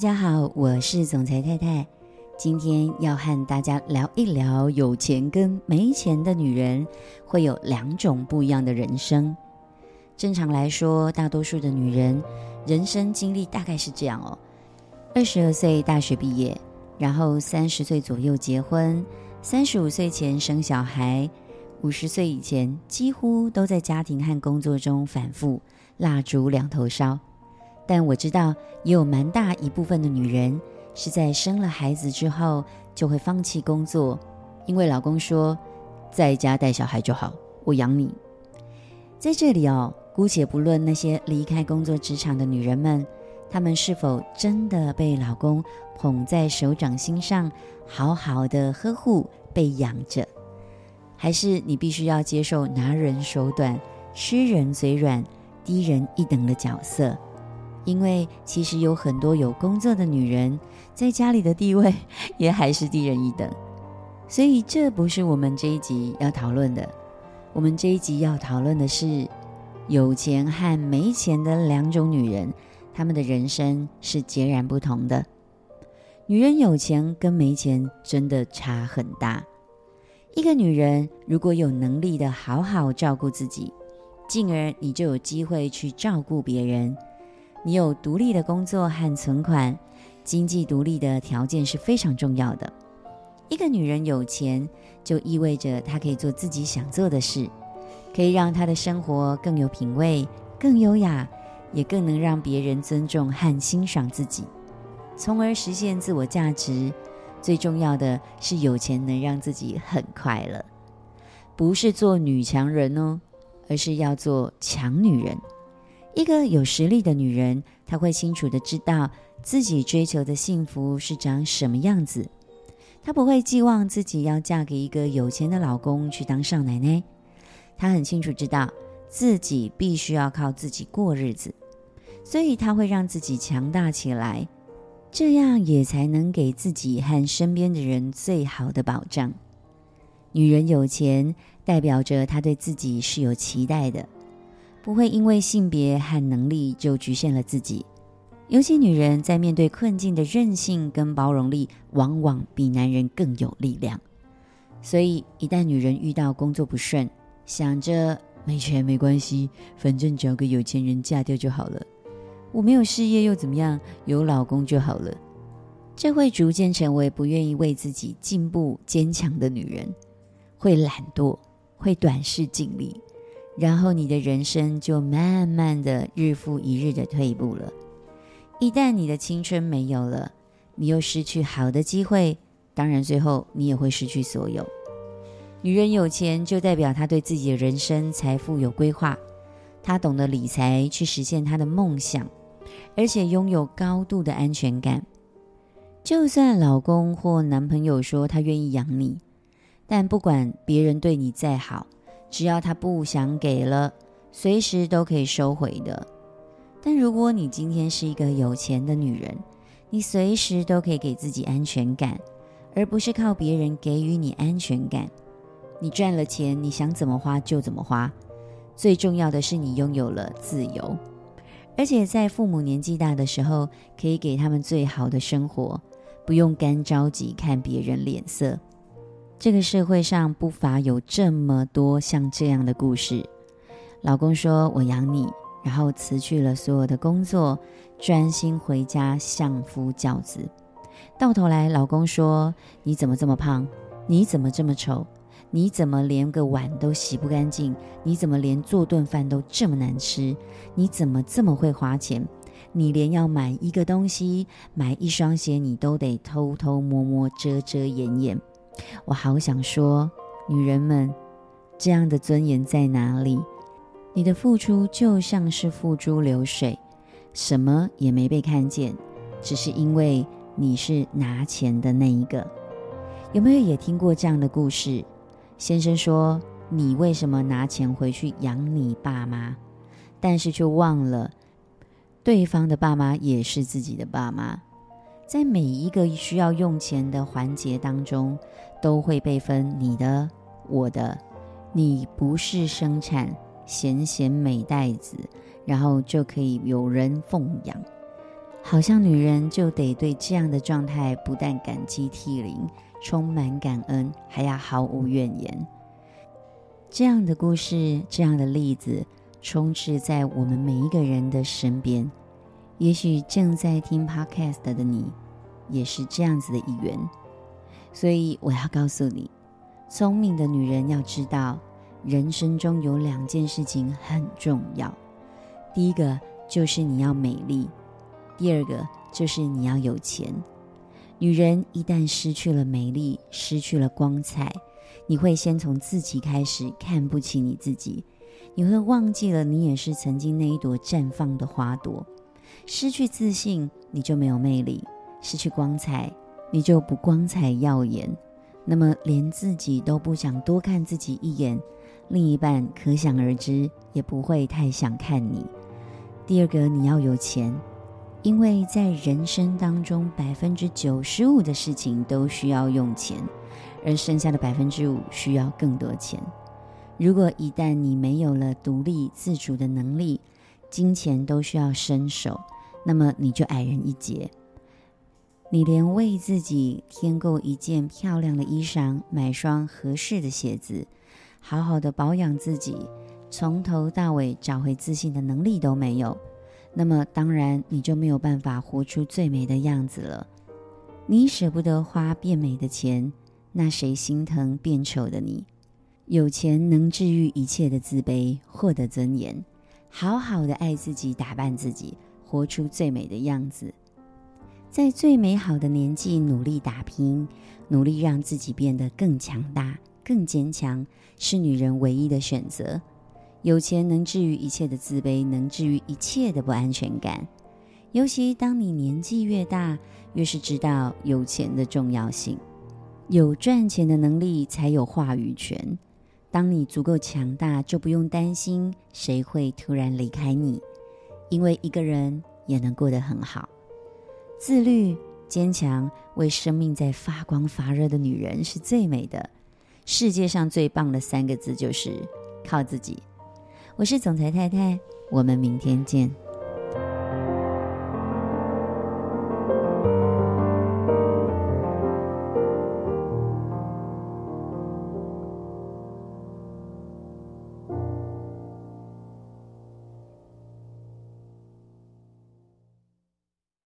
大家好，我是总裁太太。今天要和大家聊一聊有钱跟没钱的女人会有两种不一样的人生。正常来说，大多数的女人人生经历大概是这样哦：二十二岁大学毕业，然后三十岁左右结婚，三十五岁前生小孩，五十岁以前几乎都在家庭和工作中反复，蜡烛两头烧。但我知道，也有蛮大一部分的女人是在生了孩子之后就会放弃工作，因为老公说在家带小孩就好，我养你。在这里哦，姑且不论那些离开工作职场的女人们，她们是否真的被老公捧在手掌心上，好好的呵护被养着，还是你必须要接受拿人手短、吃人嘴软、低人一等的角色。因为其实有很多有工作的女人，在家里的地位 也还是低人一等，所以这不是我们这一集要讨论的。我们这一集要讨论的是有钱和没钱的两种女人，她们的人生是截然不同的。女人有钱跟没钱真的差很大。一个女人如果有能力的好好照顾自己，进而你就有机会去照顾别人。你有独立的工作和存款，经济独立的条件是非常重要的。一个女人有钱，就意味着她可以做自己想做的事，可以让她的生活更有品味、更优雅，也更能让别人尊重和欣赏自己，从而实现自我价值。最重要的是，有钱能让自己很快乐，不是做女强人哦，而是要做强女人。一个有实力的女人，她会清楚的知道自己追求的幸福是长什么样子。她不会寄望自己要嫁给一个有钱的老公去当少奶奶。她很清楚知道自己必须要靠自己过日子，所以她会让自己强大起来，这样也才能给自己和身边的人最好的保障。女人有钱，代表着她对自己是有期待的。不会因为性别和能力就局限了自己，尤其女人在面对困境的韧性跟包容力，往往比男人更有力量。所以，一旦女人遇到工作不顺，想着没钱没关系，反正找个有钱人嫁掉就好了。我没有事业又怎么样？有老公就好了。这会逐渐成为不愿意为自己进步、坚强的女人，会懒惰，会短视尽力。然后你的人生就慢慢的日复一日的退步了。一旦你的青春没有了，你又失去好的机会，当然最后你也会失去所有。女人有钱就代表她对自己的人生财富有规划，她懂得理财去实现她的梦想，而且拥有高度的安全感。就算老公或男朋友说他愿意养你，但不管别人对你再好。只要他不想给了，随时都可以收回的。但如果你今天是一个有钱的女人，你随时都可以给自己安全感，而不是靠别人给予你安全感。你赚了钱，你想怎么花就怎么花。最重要的是你拥有了自由，而且在父母年纪大的时候，可以给他们最好的生活，不用干着急看别人脸色。这个社会上不乏有这么多像这样的故事。老公说：“我养你”，然后辞去了所有的工作，专心回家相夫教子。到头来，老公说：“你怎么这么胖？你怎么这么丑？你怎么连个碗都洗不干净？你怎么连做顿饭都这么难吃？你怎么这么会花钱？你连要买一个东西、买一双鞋，你都得偷偷摸摸、遮遮掩掩。”我好想说，女人们，这样的尊严在哪里？你的付出就像是付诸流水，什么也没被看见，只是因为你是拿钱的那一个。有没有也听过这样的故事？先生说：“你为什么拿钱回去养你爸妈？”但是却忘了，对方的爸妈也是自己的爸妈。在每一个需要用钱的环节当中，都会被分你的、我的。你不是生产闲闲美袋子，然后就可以有人奉养。好像女人就得对这样的状态不但感激涕零，充满感恩，还要毫无怨言。这样的故事，这样的例子，充斥在我们每一个人的身边。也许正在听 Podcast 的你，也是这样子的一员。所以我要告诉你，聪明的女人要知道，人生中有两件事情很重要。第一个就是你要美丽。第二个就是你要有钱。女人一旦失去了美丽，失去了光彩，你会先从自己开始看不起你自己，你会忘记了你也是曾经那一朵绽放的花朵。失去自信，你就没有魅力；失去光彩，你就不光彩耀眼。那么连自己都不想多看自己一眼，另一半可想而知也不会太想看你。第二个，你要有钱。因为在人生当中，百分之九十五的事情都需要用钱，而剩下的百分之五需要更多钱。如果一旦你没有了独立自主的能力，金钱都需要伸手，那么你就矮人一截。你连为自己添购一件漂亮的衣裳，买双合适的鞋子，好好的保养自己，从头到尾找回自信的能力都没有。那么当然，你就没有办法活出最美的样子了。你舍不得花变美的钱，那谁心疼变丑的你？有钱能治愈一切的自卑，获得尊严，好好的爱自己，打扮自己，活出最美的样子。在最美好的年纪努力打拼，努力让自己变得更强大、更坚强，是女人唯一的选择。有钱能治愈一切的自卑，能治愈一切的不安全感。尤其当你年纪越大，越是知道有钱的重要性。有赚钱的能力，才有话语权。当你足够强大，就不用担心谁会突然离开你，因为一个人也能过得很好。自律、坚强，为生命在发光发热的女人是最美的。世界上最棒的三个字就是靠自己。我是总裁太太，我们明天见。